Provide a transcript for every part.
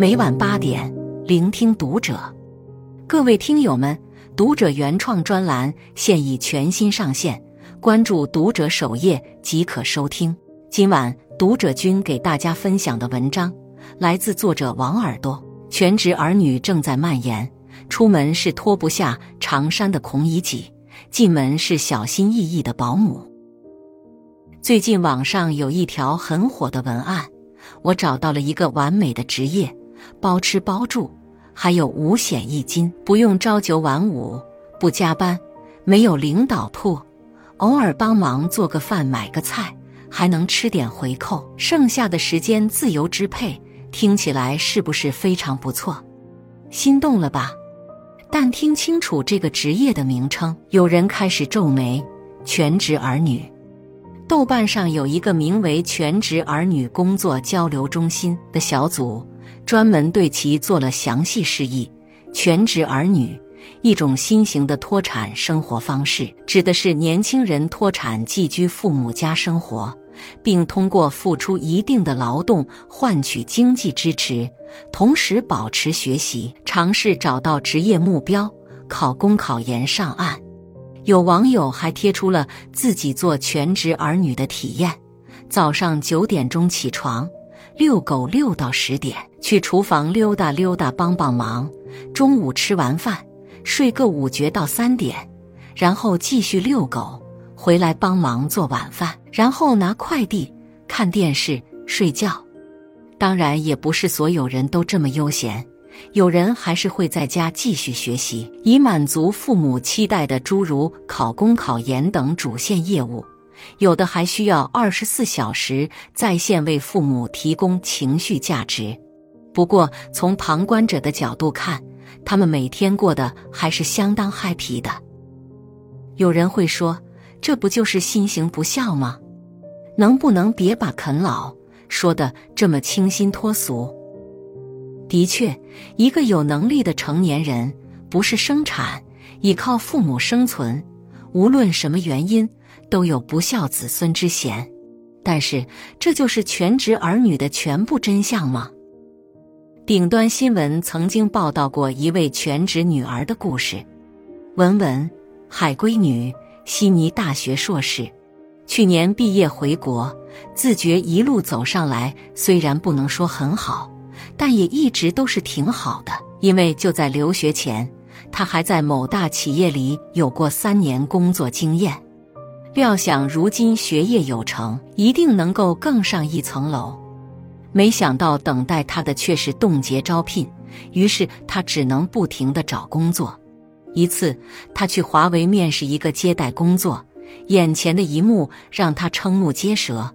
每晚八点，聆听读者。各位听友们，读者原创专栏现已全新上线，关注读者首页即可收听。今晚读者君给大家分享的文章来自作者王耳朵。全职儿女正在蔓延，出门是脱不下长衫的孔乙己，进门是小心翼翼的保姆。最近网上有一条很火的文案，我找到了一个完美的职业：包吃包住，还有五险一金，不用朝九晚五，不加班，没有领导铺，偶尔帮忙做个饭、买个菜，还能吃点回扣，剩下的时间自由支配。听起来是不是非常不错？心动了吧？但听清楚这个职业的名称，有人开始皱眉：全职儿女。豆瓣上有一个名为“全职儿女工作交流中心”的小组，专门对其做了详细示意。全职儿女，一种新型的脱产生活方式，指的是年轻人脱产寄居父母家生活，并通过付出一定的劳动换取经济支持，同时保持学习，尝试找到职业目标，考公考研上岸。有网友还贴出了自己做全职儿女的体验：早上九点钟起床，遛狗遛到十点，去厨房溜达溜达帮帮忙；中午吃完饭，睡个午觉到三点，然后继续遛狗，回来帮忙做晚饭，然后拿快递、看电视、睡觉。当然，也不是所有人都这么悠闲。有人还是会在家继续学习，以满足父母期待的诸如考公、考研等主线业务；有的还需要二十四小时在线为父母提供情绪价值。不过，从旁观者的角度看，他们每天过得还是相当 happy 的。有人会说：“这不就是心行不孝吗？”能不能别把啃老说的这么清新脱俗？的确，一个有能力的成年人不是生产，依靠父母生存，无论什么原因，都有不孝子孙之嫌。但是，这就是全职儿女的全部真相吗？顶端新闻曾经报道过一位全职女儿的故事：文文，海归女，悉尼大学硕士，去年毕业回国，自觉一路走上来，虽然不能说很好。但也一直都是挺好的，因为就在留学前，他还在某大企业里有过三年工作经验。料想如今学业有成，一定能够更上一层楼。没想到等待他的却是冻结招聘，于是他只能不停的找工作。一次，他去华为面试一个接待工作，眼前的一幕让他瞠目结舌。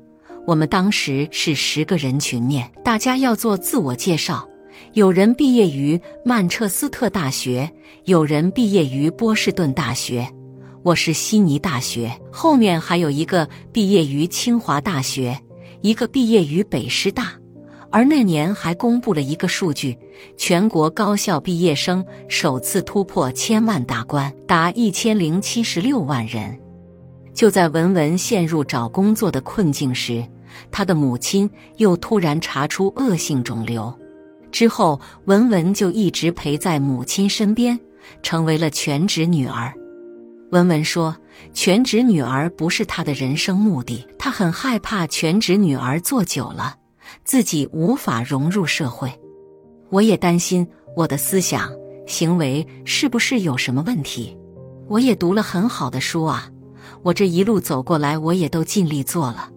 我们当时是十个人群面，大家要做自我介绍。有人毕业于曼彻斯特大学，有人毕业于波士顿大学，我是悉尼大学。后面还有一个毕业于清华大学，一个毕业于北师大。而那年还公布了一个数据：全国高校毕业生首次突破千万大关，达一千零七十六万人。就在文文陷入找工作的困境时。他的母亲又突然查出恶性肿瘤，之后文文就一直陪在母亲身边，成为了全职女儿。文文说：“全职女儿不是她的人生目的，她很害怕全职女儿做久了，自己无法融入社会。我也担心我的思想行为是不是有什么问题。我也读了很好的书啊，我这一路走过来，我也都尽力做了。”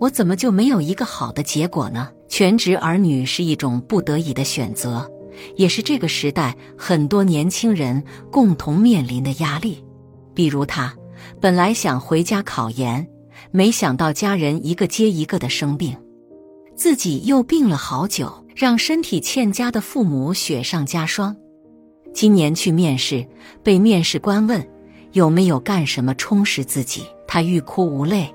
我怎么就没有一个好的结果呢？全职儿女是一种不得已的选择，也是这个时代很多年轻人共同面临的压力。比如他本来想回家考研，没想到家人一个接一个的生病，自己又病了好久，让身体欠佳的父母雪上加霜。今年去面试，被面试官问有没有干什么充实自己，他欲哭无泪。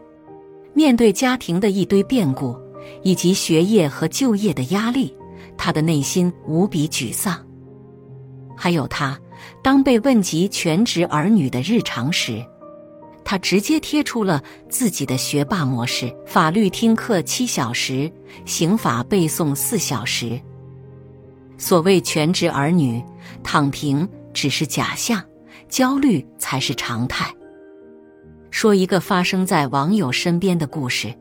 面对家庭的一堆变故，以及学业和就业的压力，他的内心无比沮丧。还有他，当被问及全职儿女的日常时，他直接贴出了自己的学霸模式：法律听课七小时，刑法背诵四小时。所谓全职儿女，躺平只是假象，焦虑才是常态。说一个发生在网友身边的故事：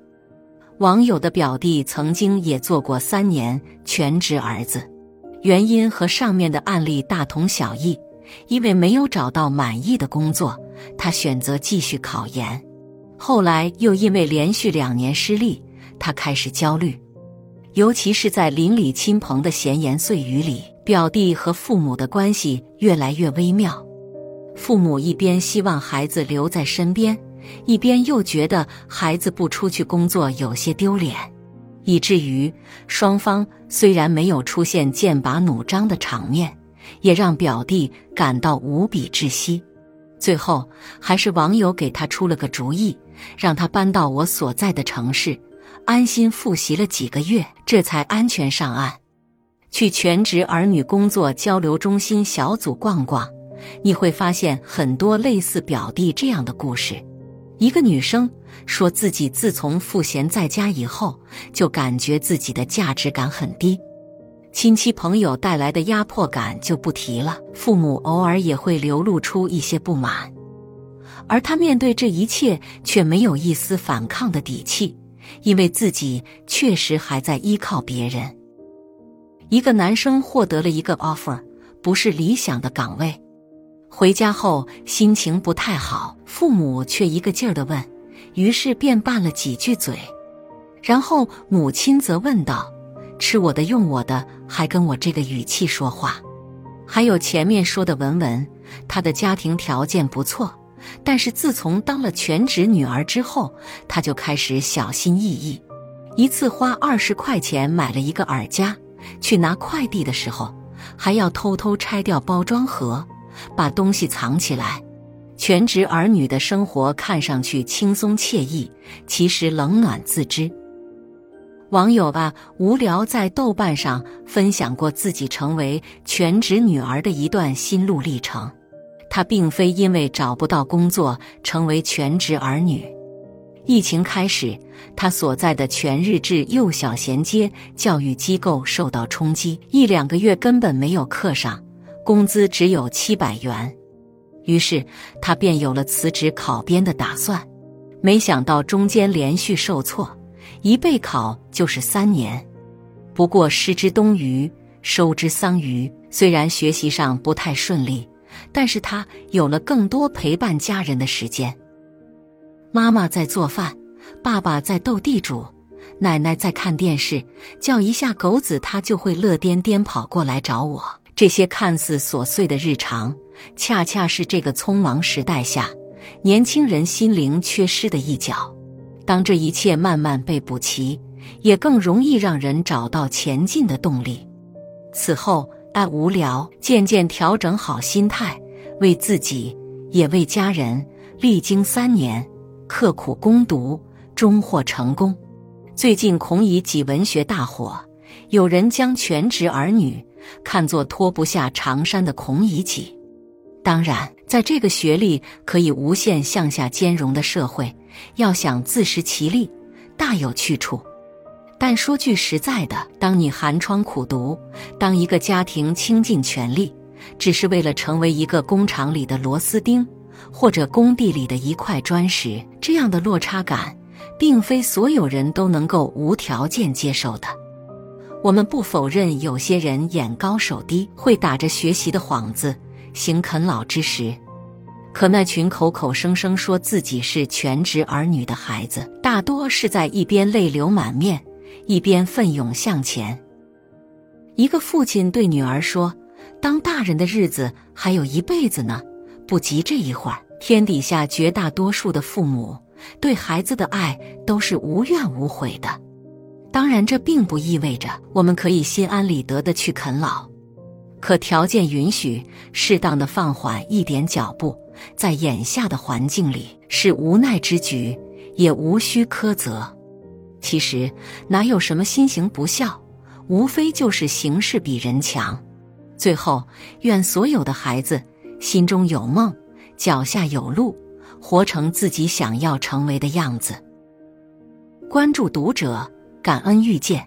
网友的表弟曾经也做过三年全职儿子，原因和上面的案例大同小异。因为没有找到满意的工作，他选择继续考研。后来又因为连续两年失利，他开始焦虑。尤其是在邻里亲朋的闲言碎语里，表弟和父母的关系越来越微妙。父母一边希望孩子留在身边，一边又觉得孩子不出去工作有些丢脸，以至于双方虽然没有出现剑拔弩张的场面。也让表弟感到无比窒息。最后，还是网友给他出了个主意，让他搬到我所在的城市，安心复习了几个月，这才安全上岸。去全职儿女工作交流中心小组逛逛，你会发现很多类似表弟这样的故事。一个女生说自己自从赋闲在家以后，就感觉自己的价值感很低。亲戚朋友带来的压迫感就不提了，父母偶尔也会流露出一些不满，而他面对这一切却没有一丝反抗的底气，因为自己确实还在依靠别人。一个男生获得了一个 offer，不是理想的岗位，回家后心情不太好，父母却一个劲儿的问，于是便拌了几句嘴，然后母亲则问道。吃我的，用我的，还跟我这个语气说话。还有前面说的文文，她的家庭条件不错，但是自从当了全职女儿之后，她就开始小心翼翼。一次花二十块钱买了一个耳夹，去拿快递的时候，还要偷偷拆掉包装盒，把东西藏起来。全职儿女的生活看上去轻松惬意，其实冷暖自知。网友吧无聊在豆瓣上分享过自己成为全职女儿的一段心路历程。她并非因为找不到工作成为全职儿女。疫情开始，她所在的全日制幼小衔接教育机构受到冲击，一两个月根本没有课上，工资只有七百元。于是她便有了辞职考编的打算，没想到中间连续受挫。一备考就是三年，不过失之东隅，收之桑榆。虽然学习上不太顺利，但是他有了更多陪伴家人的时间。妈妈在做饭，爸爸在斗地主，奶奶在看电视，叫一下狗子，他就会乐颠颠跑过来找我。这些看似琐碎的日常，恰恰是这个匆忙时代下年轻人心灵缺失的一角。当这一切慢慢被补齐，也更容易让人找到前进的动力。此后，爱无聊，渐渐调整好心态，为自己也为家人，历经三年刻苦攻读，终获成功。最近，孔乙己文学大火，有人将全职儿女看作脱不下长衫的孔乙己。当然，在这个学历可以无限向下兼容的社会。要想自食其力，大有去处。但说句实在的，当你寒窗苦读，当一个家庭倾尽全力，只是为了成为一个工厂里的螺丝钉，或者工地里的一块砖石，这样的落差感，并非所有人都能够无条件接受的。我们不否认有些人眼高手低，会打着学习的幌子行啃老之时。可那群口口声声说自己是全职儿女的孩子，大多是在一边泪流满面，一边奋勇向前。一个父亲对女儿说：“当大人的日子还有一辈子呢，不急这一会儿。”天底下绝大多数的父母对孩子的爱都是无怨无悔的。当然，这并不意味着我们可以心安理得的去啃老，可条件允许，适当的放缓一点脚步。在眼下的环境里，是无奈之举，也无需苛责。其实哪有什么心行不孝，无非就是形势比人强。最后，愿所有的孩子心中有梦，脚下有路，活成自己想要成为的样子。关注读者，感恩遇见。